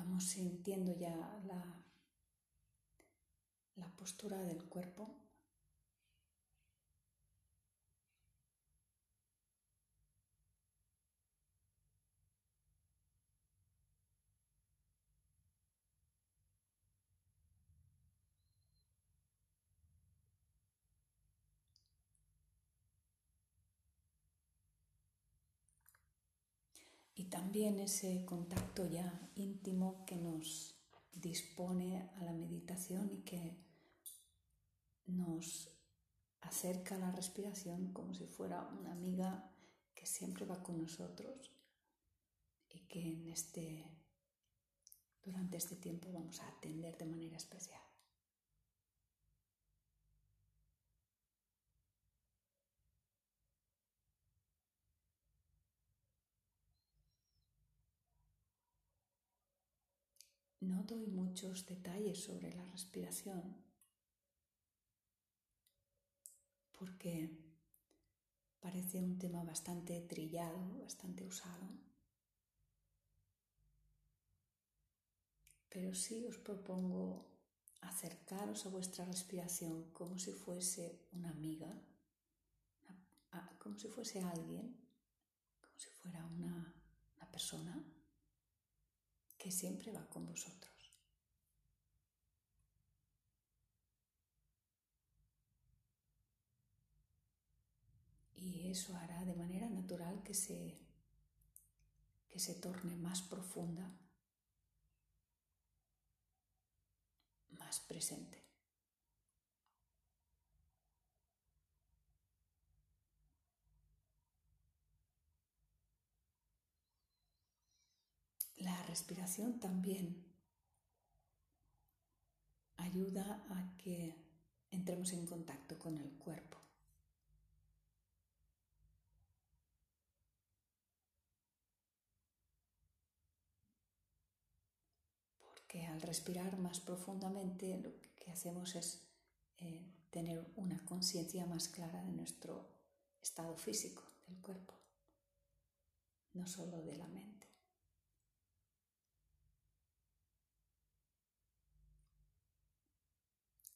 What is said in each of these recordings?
Vamos sintiendo ya la, la postura del cuerpo. También ese contacto ya íntimo que nos dispone a la meditación y que nos acerca a la respiración como si fuera una amiga que siempre va con nosotros y que en este, durante este tiempo vamos a atender de manera especial. No doy muchos detalles sobre la respiración porque parece un tema bastante trillado, bastante usado. Pero sí os propongo acercaros a vuestra respiración como si fuese una amiga, como si fuese alguien, como si fuera una, una persona que siempre va con vosotros. Y eso hará de manera natural que se, que se torne más profunda, más presente. La respiración también ayuda a que entremos en contacto con el cuerpo. Porque al respirar más profundamente lo que hacemos es eh, tener una conciencia más clara de nuestro estado físico del cuerpo, no solo de la mente.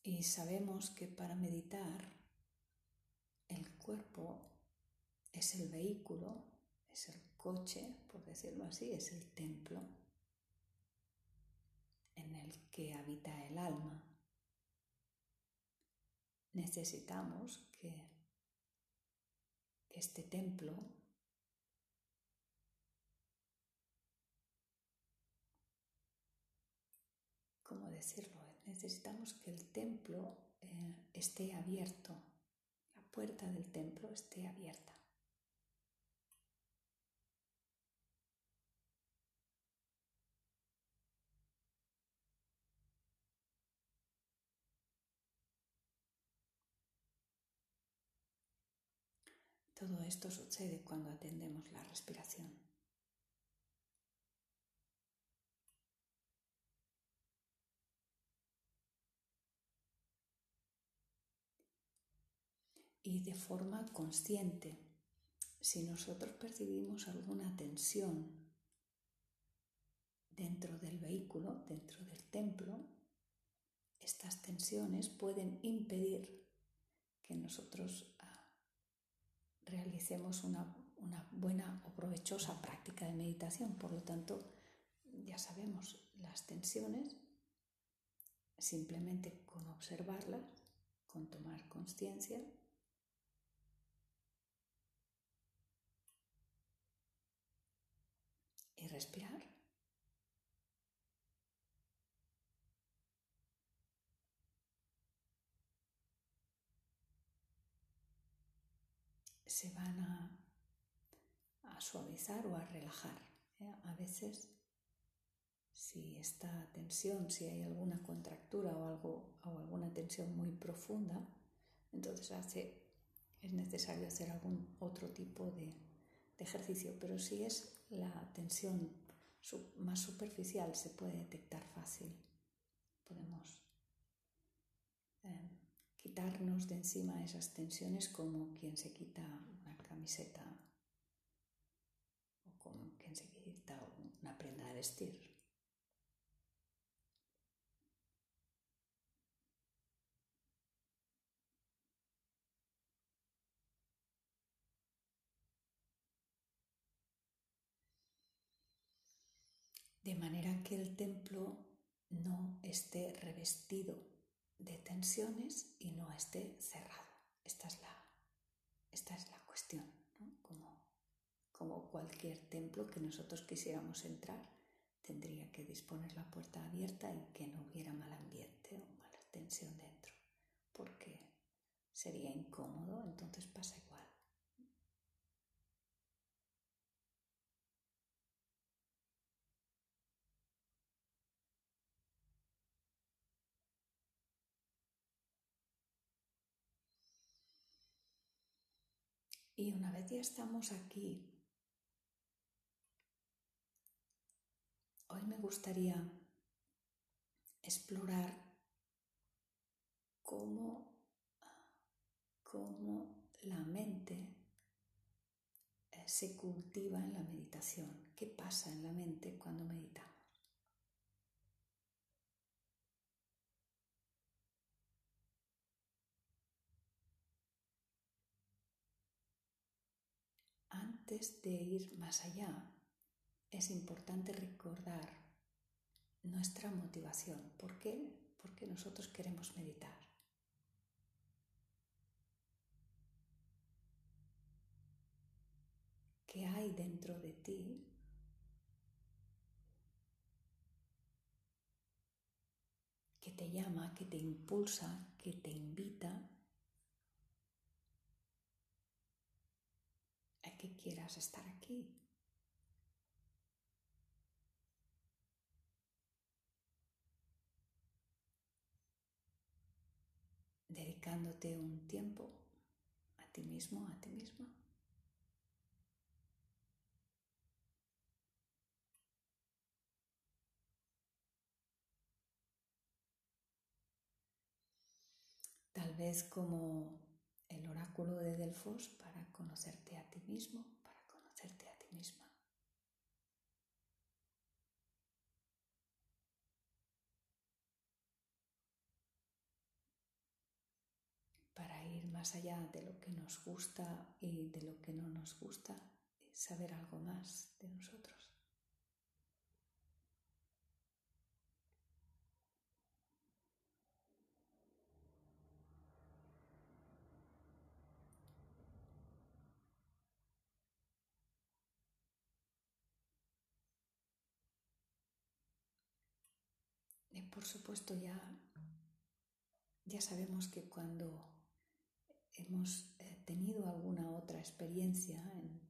Y sabemos que para meditar el cuerpo es el vehículo, es el coche, por decirlo así, es el templo en el que habita el alma. Necesitamos que este templo ¿cómo decirlo? Necesitamos que el templo eh, esté abierto, la puerta del templo esté abierta. Todo esto sucede cuando atendemos la respiración. Y de forma consciente. Si nosotros percibimos alguna tensión dentro del vehículo, dentro del templo, estas tensiones pueden impedir que nosotros ah, realicemos una, una buena o provechosa práctica de meditación. Por lo tanto, ya sabemos las tensiones, simplemente con observarlas, con tomar conciencia, y respirar. Se van a, suavizar o a relajar. ¿eh? A veces, si esta tensión, si hay alguna contractura o, algo, o alguna tensión muy profunda, entonces hace, es necesario hacer algún otro tipo de, de ejercicio, pero si es la tensión más superficial se puede detectar fácil. Podemos eh, quitarnos de encima esas tensiones como quien se quita una camiseta o como quien se quita una prenda de vestir. de manera que el templo no esté revestido de tensiones y no esté cerrado. Esta es la, esta es la cuestión, como, como cualquier templo que nosotros quisiéramos entrar, tendría que disponer la puerta abierta y que no hubiera mal ambiente o mala tensión dentro, porque sería incómodo, entonces pasa igual. Y una vez ya estamos aquí, hoy me gustaría explorar cómo, cómo la mente eh, se cultiva en la meditación. ¿Qué pasa en la mente cuando meditamos? Antes de ir más allá, es importante recordar nuestra motivación. ¿Por qué? Porque nosotros queremos meditar. ¿Qué hay dentro de ti que te llama, que te impulsa, que te invita que quieras estar aquí. Dedicándote un tiempo a ti mismo, a ti misma. Tal vez como oráculo de Delfos para conocerte a ti mismo, para conocerte a ti misma. Para ir más allá de lo que nos gusta y de lo que no nos gusta, saber algo más de nosotros. Por supuesto, ya, ya sabemos que cuando hemos eh, tenido alguna otra experiencia en,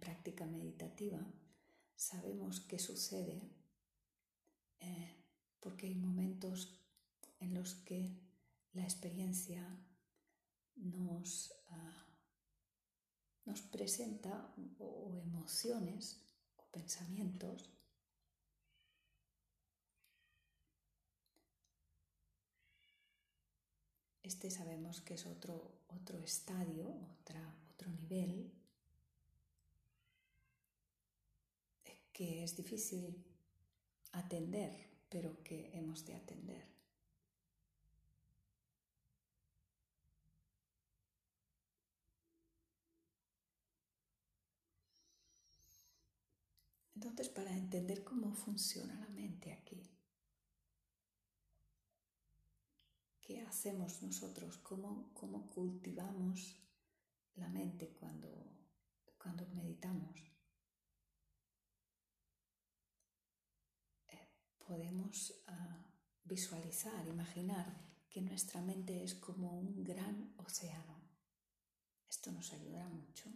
práctica meditativa, sabemos qué sucede eh, porque hay momentos en los que la experiencia nos, ah, nos presenta o emociones o pensamientos Este sabemos que es otro, otro estadio, otra, otro nivel, que es difícil atender, pero que hemos de atender. Entonces, para entender cómo funciona la mente aquí, ¿Qué hacemos nosotros? ¿Cómo, cómo cultivamos la mente cuando, cuando meditamos? Eh, podemos ah, visualizar, imaginar que nuestra mente es como un gran océano. Esto nos ayuda mucho.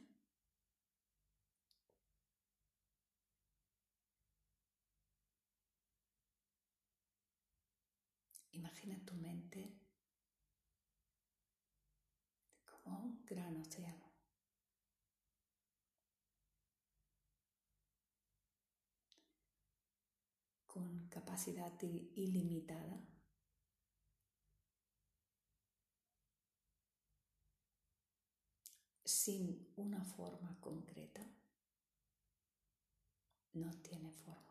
Imagina tu mente como un gran océano. con capacidad ilimitada. sin una forma concreta, no tiene forma.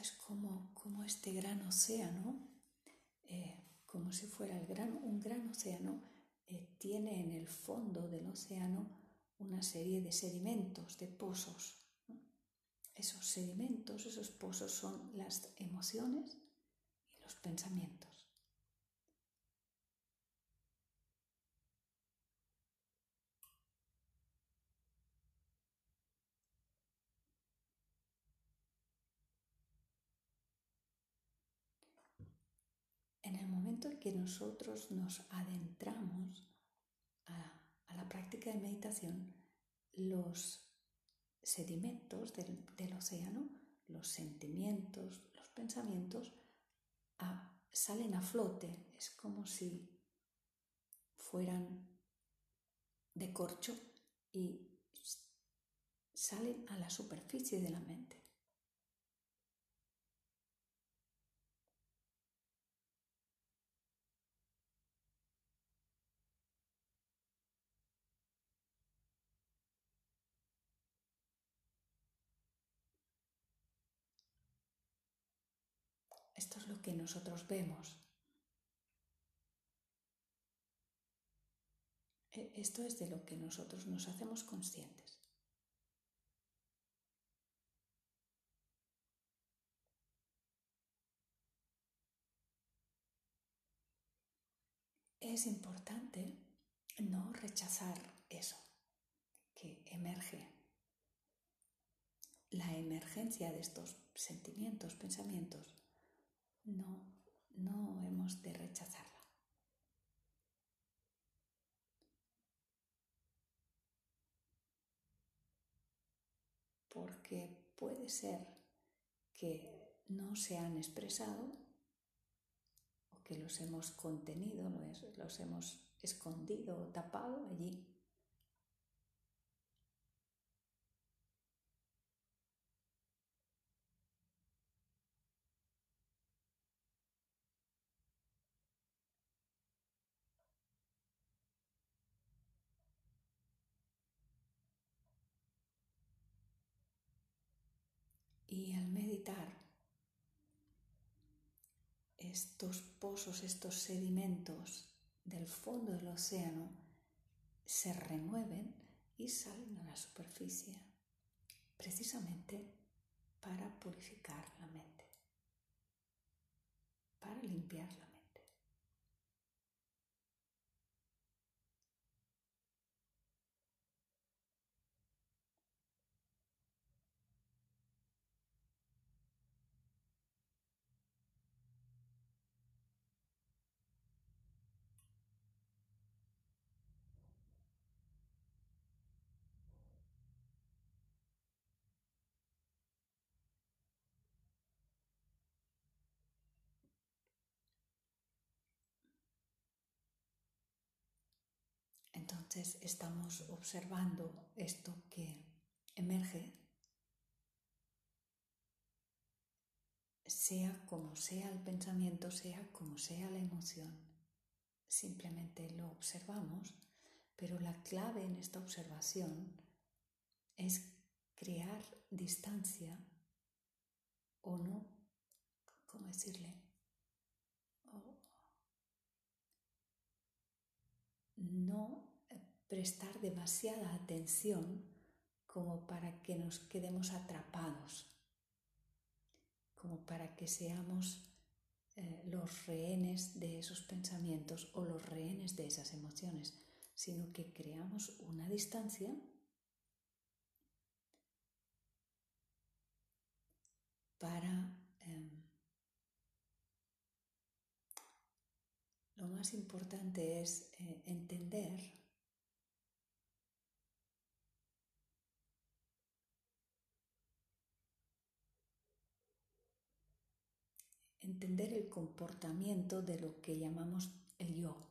es como, como este gran océano, eh, como si fuera el gran, un gran océano, eh, tiene en el fondo del océano una serie de sedimentos, de pozos. Esos sedimentos, esos pozos son las emociones y los pensamientos. En el momento en que nosotros nos adentramos a, la práctica de meditación, los sedimentos del, océano, los sentimientos, los pensamientos, salen a flote. Es como si fueran de corcho y salen a la superficie de la mente. Esto es lo que nosotros vemos. E, esto es de lo que nosotros nos hacemos conscientes. Es importante no rechazar eso que emerge. La emergencia de estos sentimientos, pensamientos, no, no hemos de rechazarla. Porque puede ser que no se han expresado o que los hemos contenido, los hemos escondido o tapado allí Y al meditar, estos pozos, estos sedimentos del fondo del océano se remueven y salen a la superficie, precisamente para purificar la mente, para limpiarla. Entonces estamos observando esto que emerge, sea como sea el pensamiento, sea como sea la emoción. Simplemente lo observamos, pero la clave en esta observación es crear distancia o no, ¿cómo decirle? no prestar demasiada atención como para que nos quedemos atrapados, como para que seamos eh, los rehenes de esos pensamientos o los rehenes de esas emociones, sino que creamos una distancia para em, lo más importante es eh, entender entender el comportamiento de lo que llamamos el yo.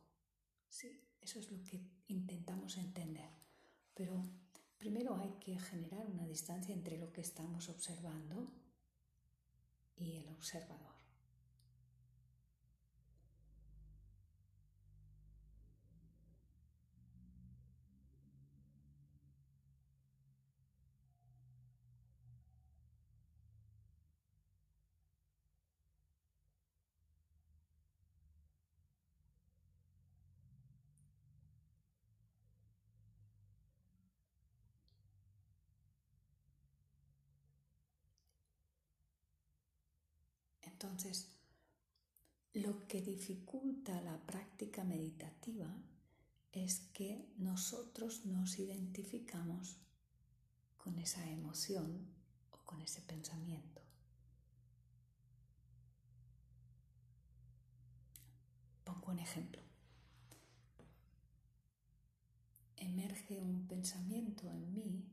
Sí, eso es lo que intentamos entender. Pero primero hay que generar una distancia entre lo que estamos observando y el observador. Entonces, lo que dificulta la práctica meditativa es que nosotros nos identificamos con esa emoción o con ese pensamiento. Pongo un ejemplo. Emerge un pensamiento en mí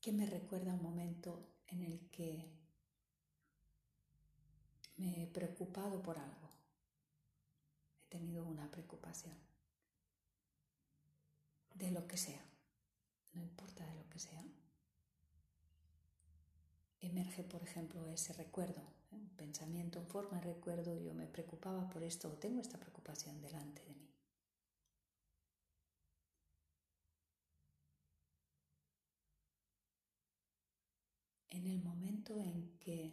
que me recuerda un momento en el que me he preocupado por algo. He tenido una preocupación. De lo que sea. No importa de lo que sea. Emerge, por ejemplo, ese recuerdo, ¿eh? un pensamiento en forma de recuerdo, yo me preocupaba por esto o tengo esta preocupación delante de mí. En el momento en que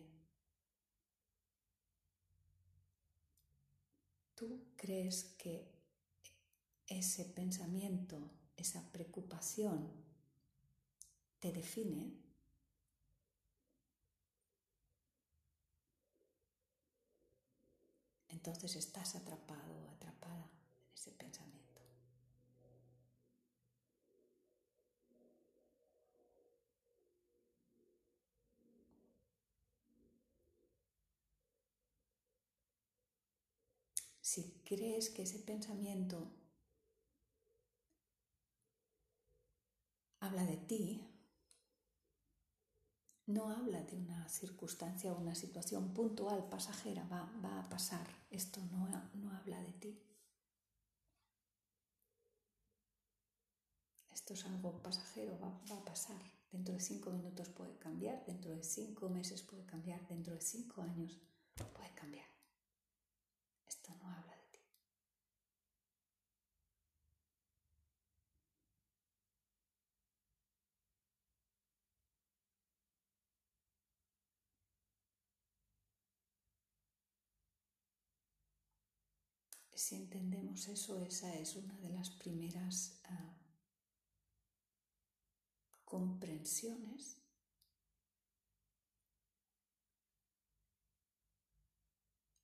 tú crees que ese pensamiento, esa preocupación te define, entonces estás atrapado o atrapada en ese pensamiento. si crees que ese pensamiento habla de ti, no habla de una circunstancia o una situación puntual, pasajera, va, a pasar, esto no, no habla de ti. Esto es algo pasajero, va, va, a pasar. Dentro de cinco minutos puede cambiar, dentro de cinco meses puede cambiar, dentro de cinco años puede cambiar. Esto no habla de ti. Si entendemos eso, esa es una de las primeras uh, comprensiones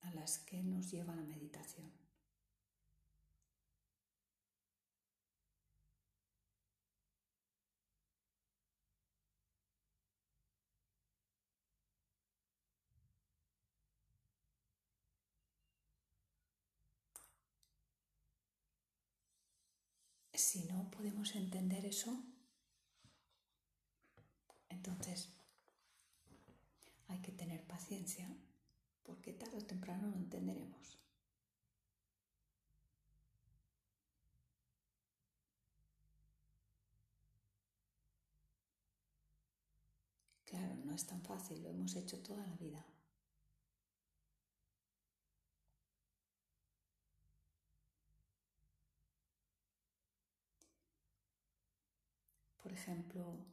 a las que nos lleva la meditación. Si no podemos entender eso, entonces hay que tener paciencia porque tarde o temprano lo entenderemos. Claro, no es tan fácil, lo hemos hecho toda la vida. Por ejemplo,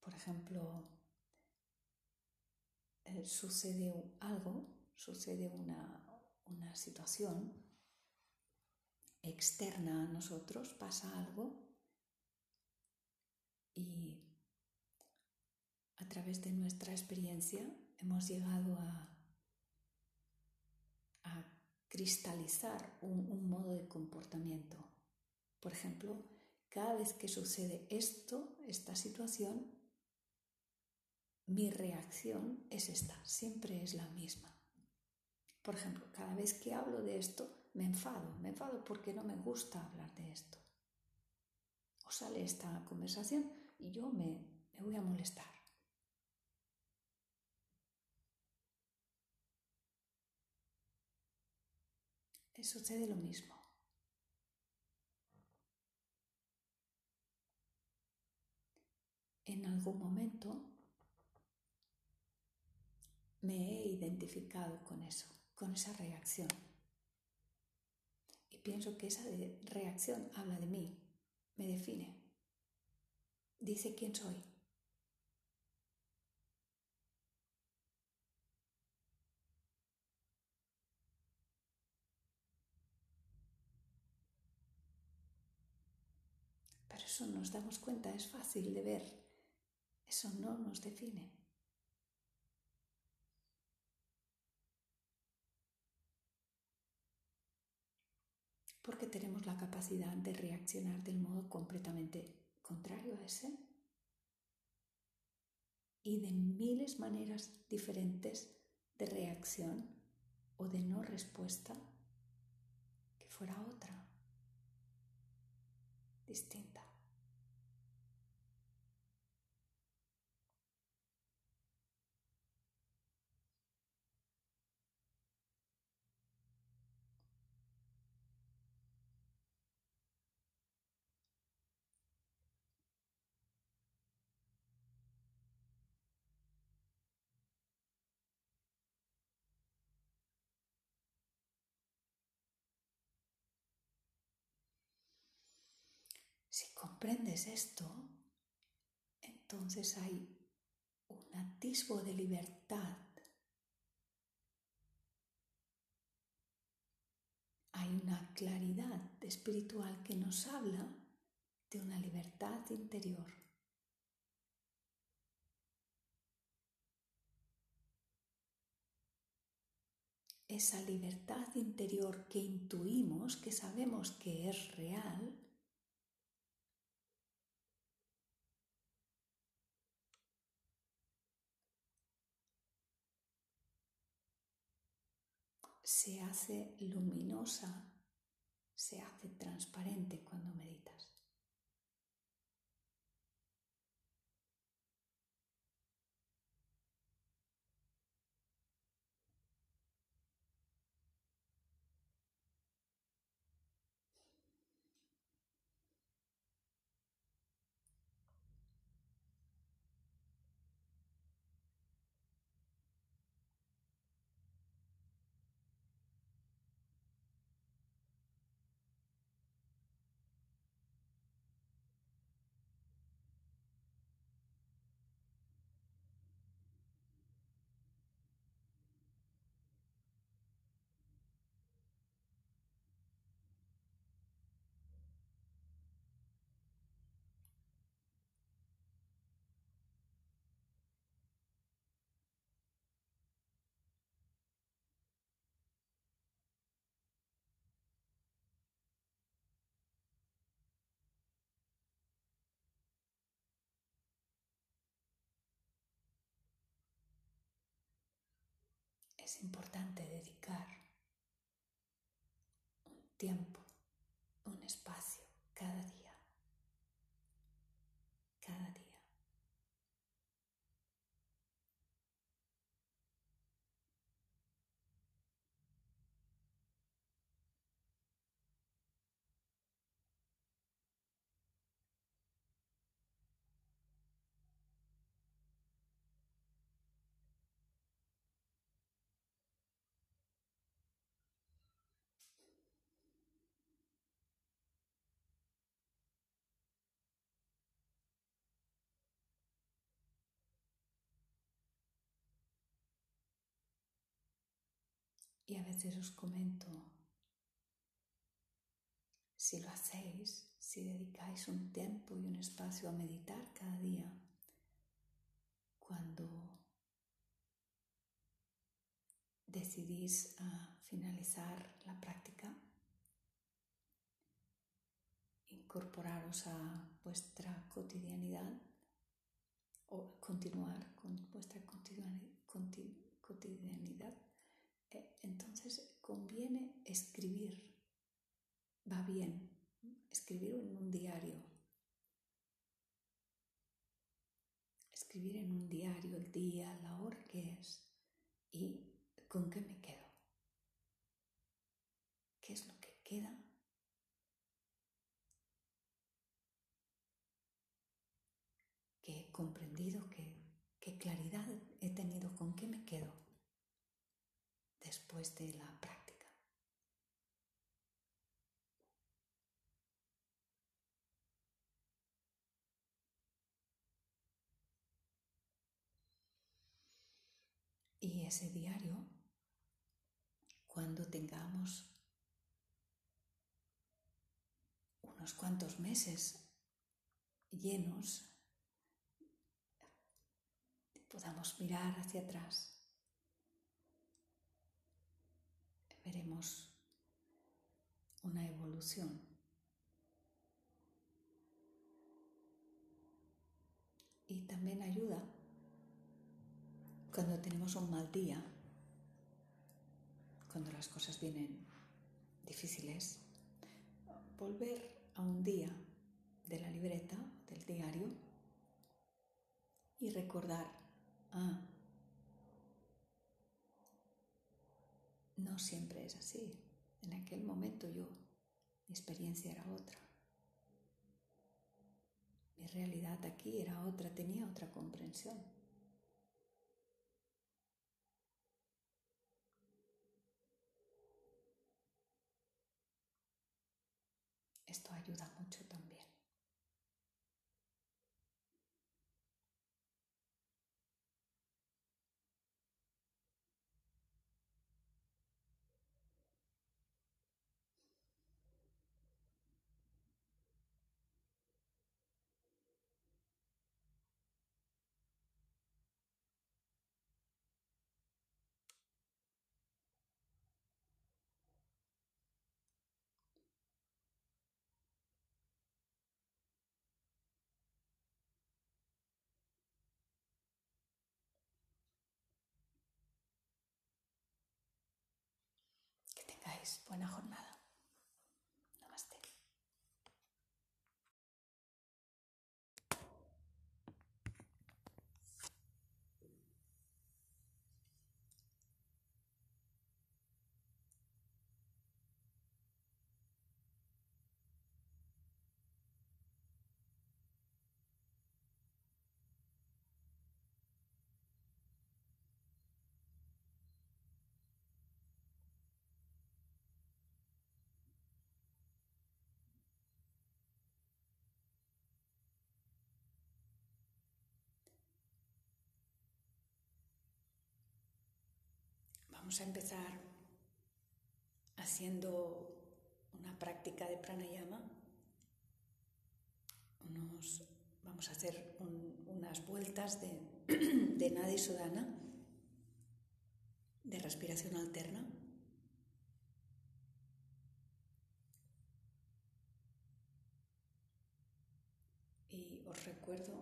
por ejemplo, eh, sucede algo, sucede una, una situación externa a nosotros, pasa algo y a través de nuestra experiencia hemos llegado a, a cristalizar un, modo de comportamiento. Por ejemplo, cada vez que sucede esto, esta situación, mi reacción es esta, siempre es la misma. Por ejemplo, cada vez que hablo de esto, me enfado, me enfado porque no me gusta hablar de esto. O sale esta conversación y yo me, me voy a molestar. Sucede lo mismo. En algún momento me he identificado con eso, con esa reacción. Y pienso que esa reacción habla de mí, me define, dice quién soy. Eso nos damos cuenta, es fácil de ver. Eso no nos define. Porque tenemos la capacidad de reaccionar del modo completamente contrario a ese y de miles maneras diferentes de reacción o de no respuesta que fuera otra, distinta. Si comprendes esto, entonces hay un atisbo de libertad. Hay una claridad espiritual que nos habla de una libertad interior. Esa libertad interior que intuimos, que sabemos que es real, se hace luminosa, se hace transparente cuando meditas. Es importante dedicar un tiempo, un espacio cada día, cada día. Y a veces os comento, si lo hacéis, si dedicáis un tiempo y un espacio a meditar cada día, cuando decidís finalizar la práctica, incorporaros a vuestra cotidianidad o continuar con vuestra cotidianidad conviene escribir. Va bien escribir en un diario. Escribir en un diario el día, la hora que es y con qué me quedo. ¿Qué es lo que queda? Que he comprendido, qué claridad he tenido, con qué me quedo de la práctica. Y ese diario, cuando tengamos unos cuantos meses llenos, podamos mirar hacia atrás. Veremos una evolución. Y también ayuda cuando tenemos un mal día, cuando las cosas vienen difíciles, volver a un día de la libreta, del diario, y recordar, ah, no siempre es así. En aquel momento yo, mi experiencia era otra. Mi realidad aquí era otra, tenía otra comprensión. Esto ayuda mucho buena jornada. Vamos a empezar haciendo una práctica de pranayama. vamos a hacer unas vueltas de, de Sudana, de respiración alterna. Y os recuerdo,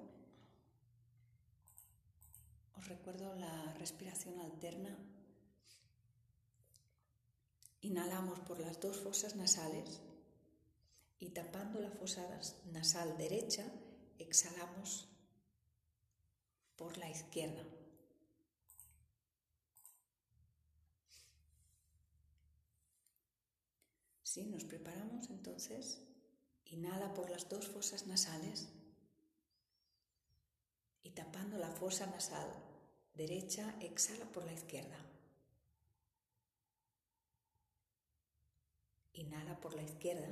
os recuerdo la respiración alterna Inhalamos por las dos fosas nasales y tapando la fosa nasal derecha, exhalamos por la izquierda. Si nos preparamos entonces, inhala por las dos fosas nasales y tapando la fosa nasal derecha, exhala por la izquierda. Inhala por la izquierda.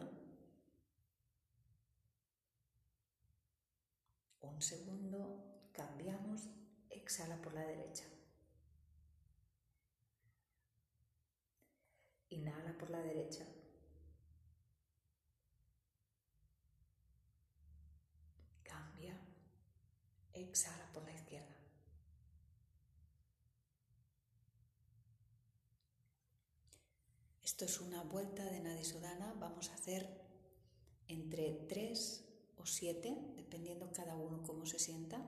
Un segundo, cambiamos, exhala por la derecha. Inhala por la derecha. Cambia, exhala por la izquierda. Esto es una vuelta de Nadisodana. Vamos a hacer entre 3 o 7, dependiendo cada uno cómo se sienta.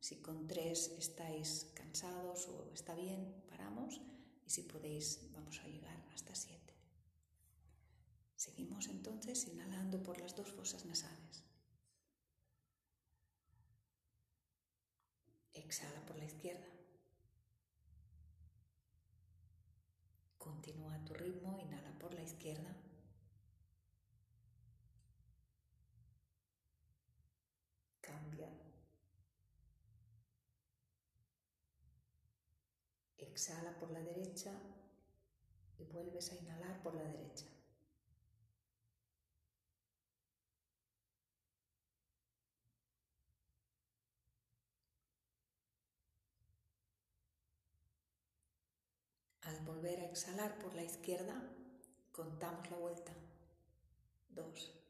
Si con 3 estáis cansados o está bien, paramos. Y si podéis, vamos a llegar hasta 7. Seguimos entonces inhalando por las dos fosas nasales. Exhala por la izquierda. Continúa tu ritmo, inhala por la izquierda. Cambia. Exhala por la derecha y vuelves a inhalar por la derecha. Al volver a exhalar por la izquierda, contamos la vuelta. Dos.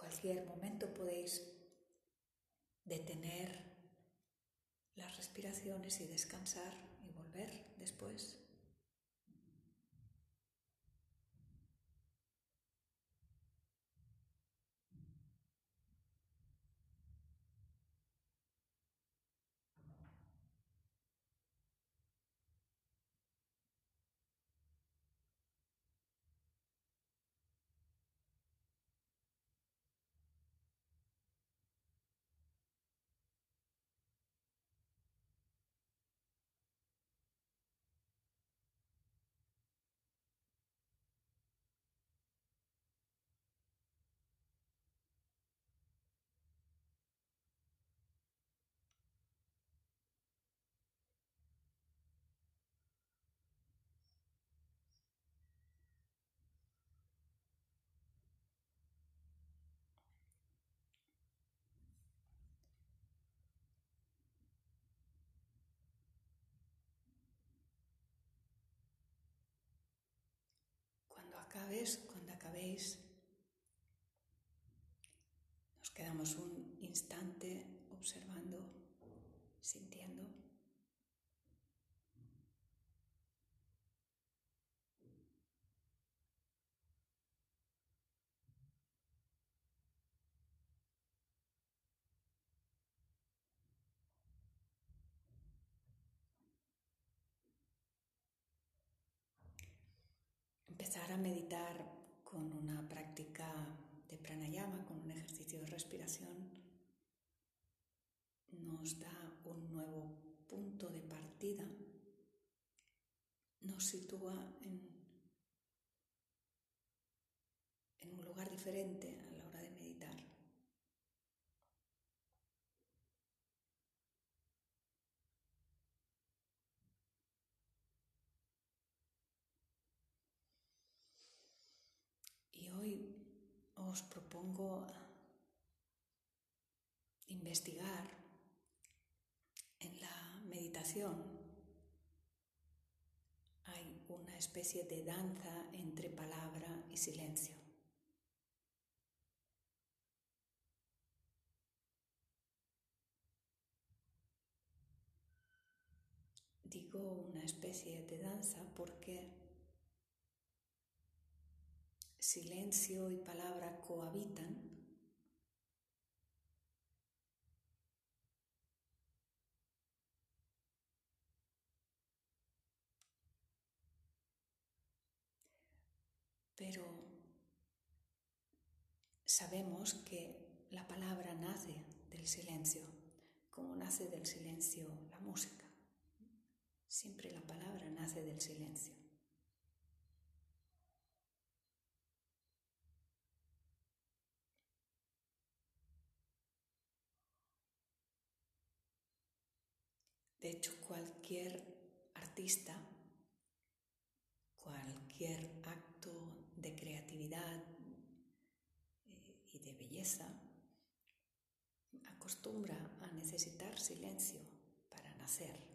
Cualquier momento podéis detener las respiraciones y descansar y volver después. Acabes, cuando acabéis, nos quedamos un instante observando, sintiendo. Empezar a meditar con una práctica de pranayama, con un ejercicio de respiración, nos da un nuevo punto de partida, nos sitúa en, en un lugar diferente a la hora de meditar. Os propongo investigar en la meditación. Hay una especie de danza entre palabra y silencio. Digo una especie de danza porque silencio y palabra cohabitan, pero sabemos que la palabra nace del silencio, como nace del silencio la música. Siempre la palabra nace del silencio. De hecho, cualquier artista, cualquier acto de creatividad eh, y de belleza acostumbra a necesitar silencio para nacer.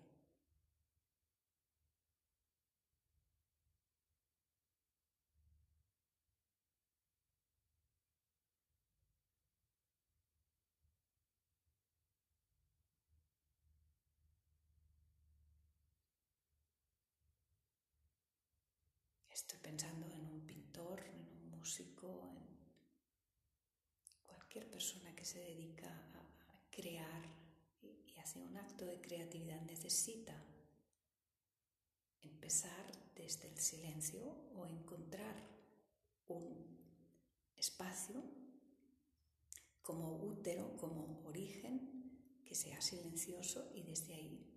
Estoy pensando en un pintor, en un músico, en cualquier persona que se dedica a crear y hace un acto de creatividad necesita empezar desde el silencio o encontrar un espacio como útero, como origen, que sea silencioso y desde ahí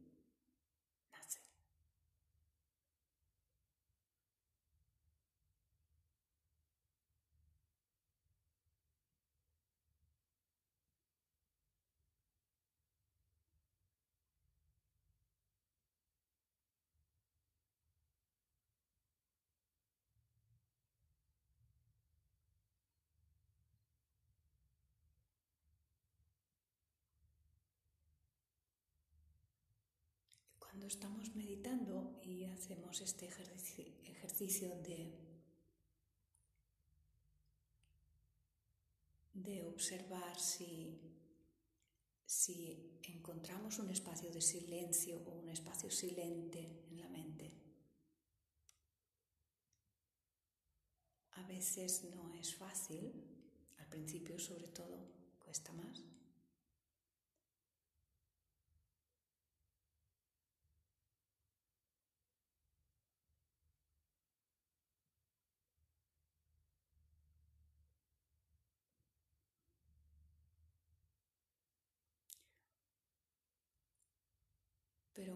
Cuando estamos meditando y hacemos este ejercicio de, de observar si, si encontramos un espacio de silencio o un espacio silente en la mente. A veces no es fácil, al principio sobre todo cuesta más. pero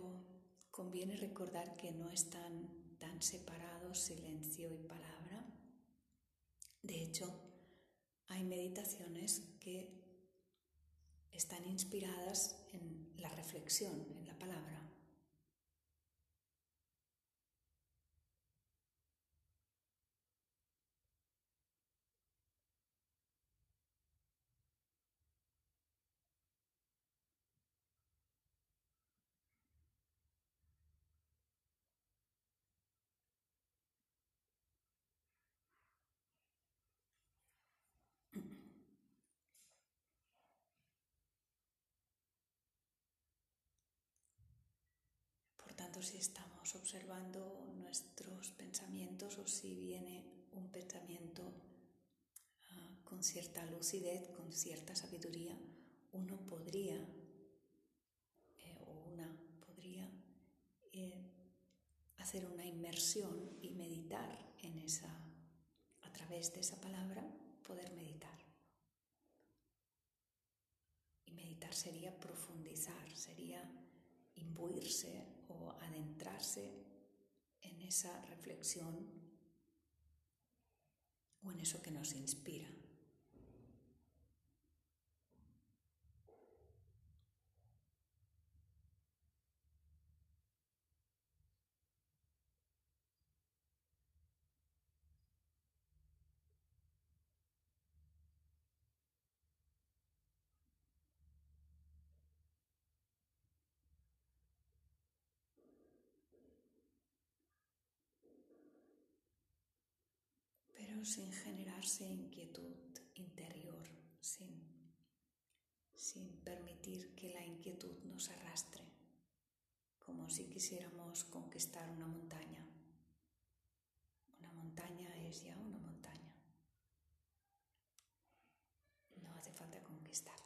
conviene recordar que no están tan separados silencio y palabra. De hecho, hay meditaciones que están inspiradas en la reflexión, en la palabra. Si estamos observando nuestros pensamientos o si viene un pensamiento ah, con cierta lucidez, con cierta sabiduría, uno podría eh, o una podría eh, hacer una inmersión y meditar en esa, a través de esa palabra, poder meditar. Y meditar sería profundizar, sería imbuirse o adentrarse en esa reflexión o en eso que nos inspira. Sin generarse inquietud interior, sin, sin permitir que la inquietud nos arrastre, como si quisiéramos conquistar una montaña. Una montaña es ya una montaña. No hace falta conquistarla.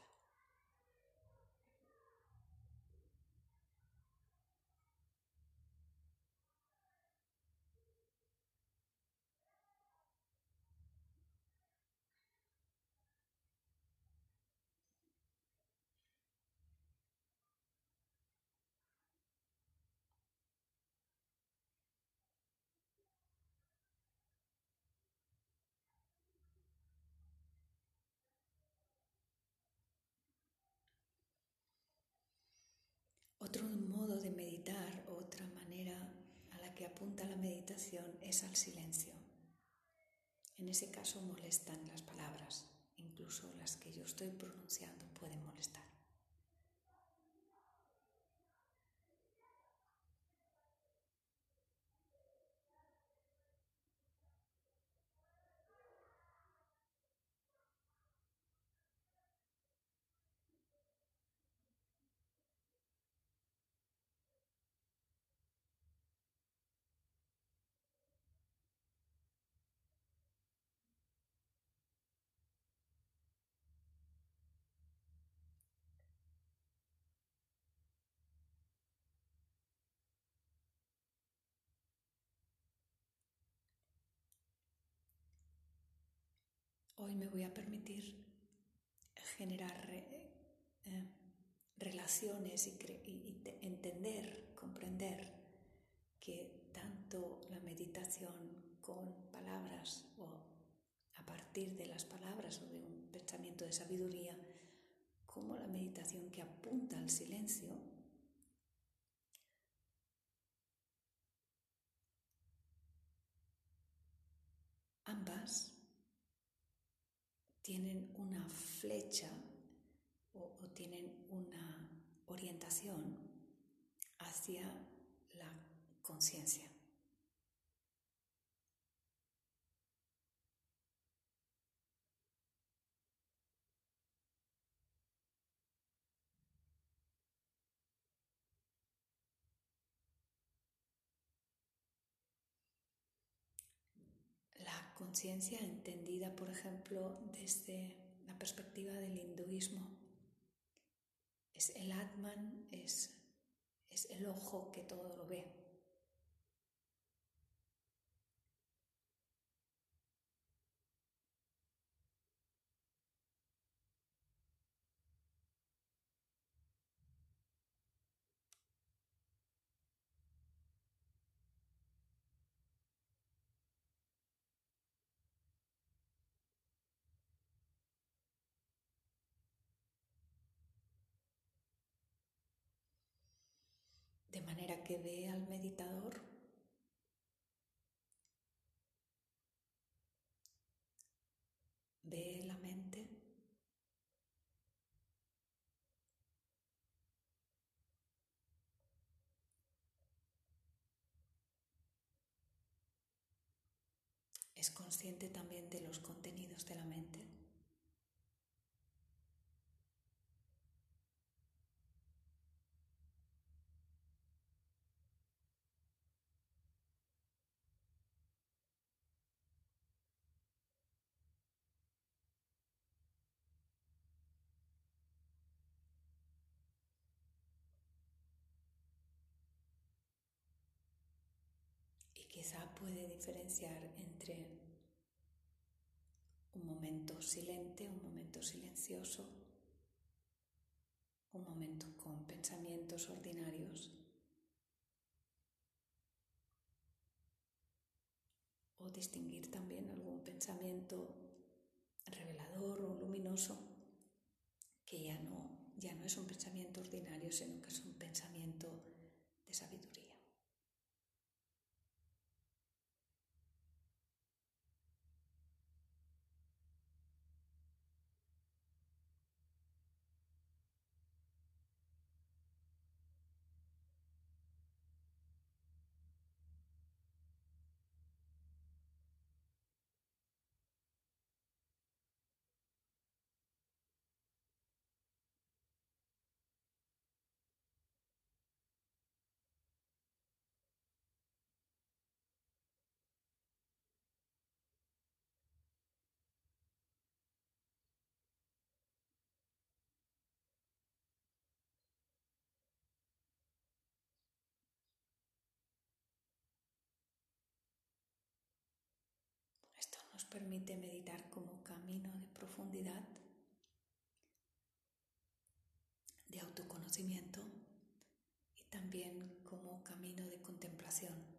Otro modo de meditar, otra manera a la que apunta la meditación es al silencio. En ese caso molestan las palabras, incluso las que yo estoy pronunciando pueden molestar. Hoy me voy a permitir generar eh, relaciones y, entender, comprender que tanto la meditación con palabras o a partir de las palabras o de un pensamiento de sabiduría, como la meditación que apunta al silencio, ambas tienen una flecha o, tienen una orientación hacia la conciencia. Conciencia entendida, por ejemplo, desde la perspectiva del hinduismo. Es el Atman, es, es el ojo que todo lo ve. de manera que ve al meditador ve la mente. Es consciente también de los contenidos de la mente puede diferenciar entre un momento silente, un momento silencioso, un momento con pensamientos ordinarios o distinguir también algún pensamiento revelador o luminoso que ya no, ya no es un pensamiento ordinario, sino que es un pensamiento de sabiduría. nos permite meditar como camino de profundidad, de autoconocimiento y también como camino de contemplación.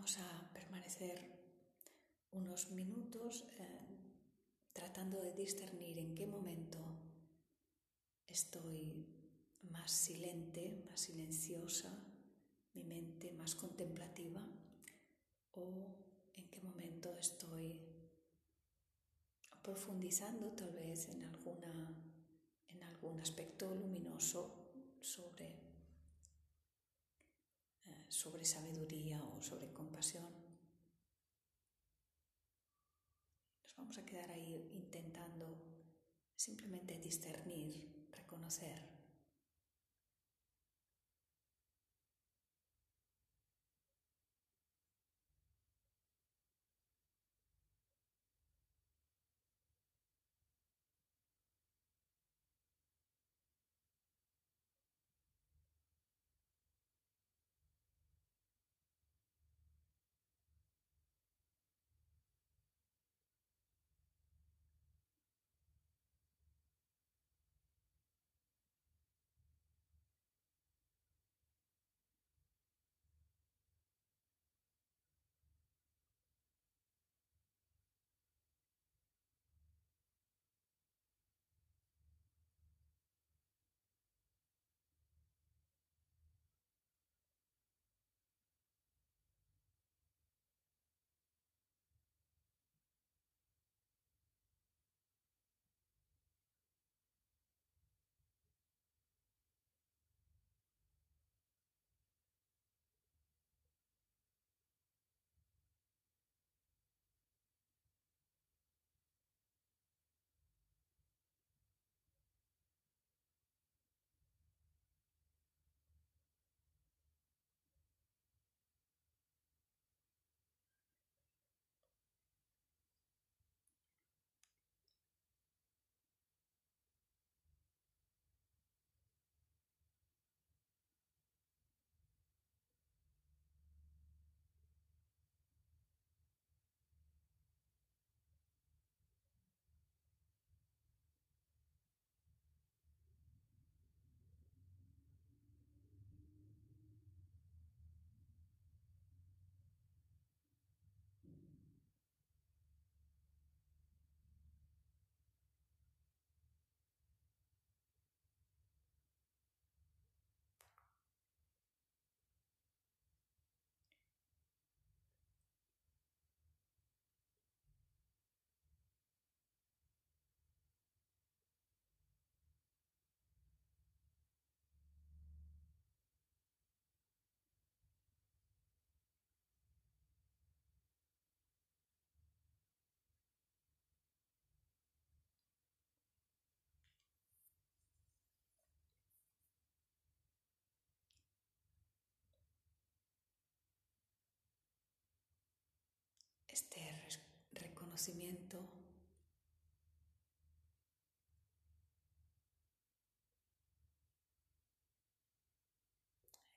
Vamos a permanecer unos minutos eh, tratando de discernir en qué momento estoy más silente, más silenciosa, mi mente más contemplativa o en qué momento estoy profundizando tal vez en alguna en algún aspecto luminoso sobre sobre sabiduría o sobre compasión. Nos vamos a quedar ahí intentando simplemente discernir, reconocer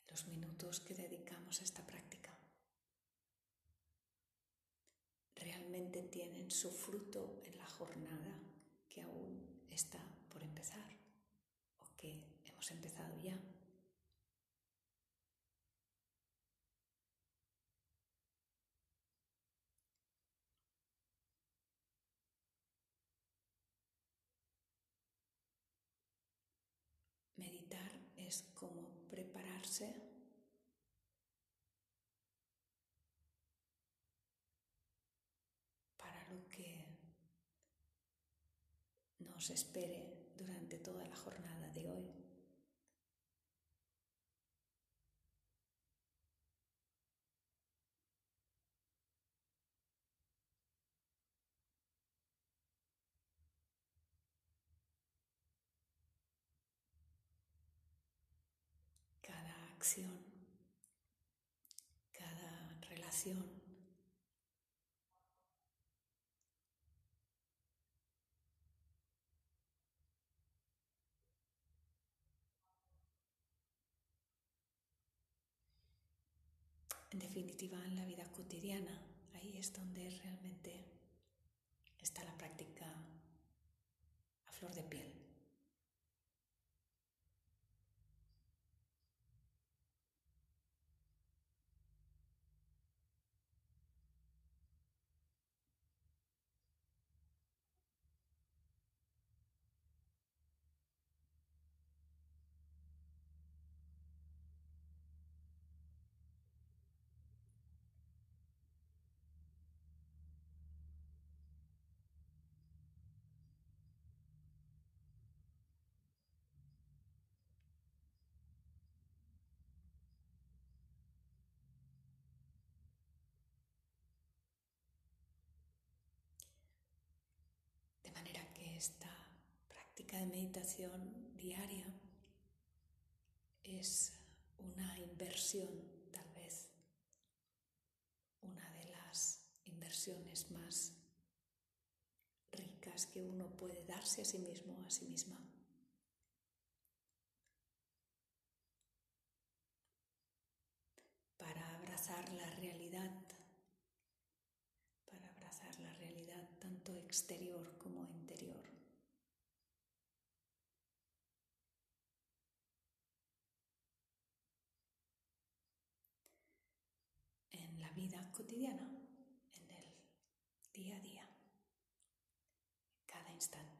los minutos que dedicamos a esta práctica realmente tienen su fruto en la jornada que aún está por empezar o que hemos empezado ya. Meditar es como prepararse para lo que nos espere durante toda la jornada de hoy. Cada relación. En definitiva, en la vida cotidiana, ahí es donde realmente está la práctica a flor de piel. Esta práctica de meditación diaria es una inversión, tal vez una de las inversiones más ricas que uno puede darse a sí mismo, a sí misma. Para abrazar la realidad, para abrazar la realidad tanto exterior como interior. Vida cotidiana, en el día a día, cada instante.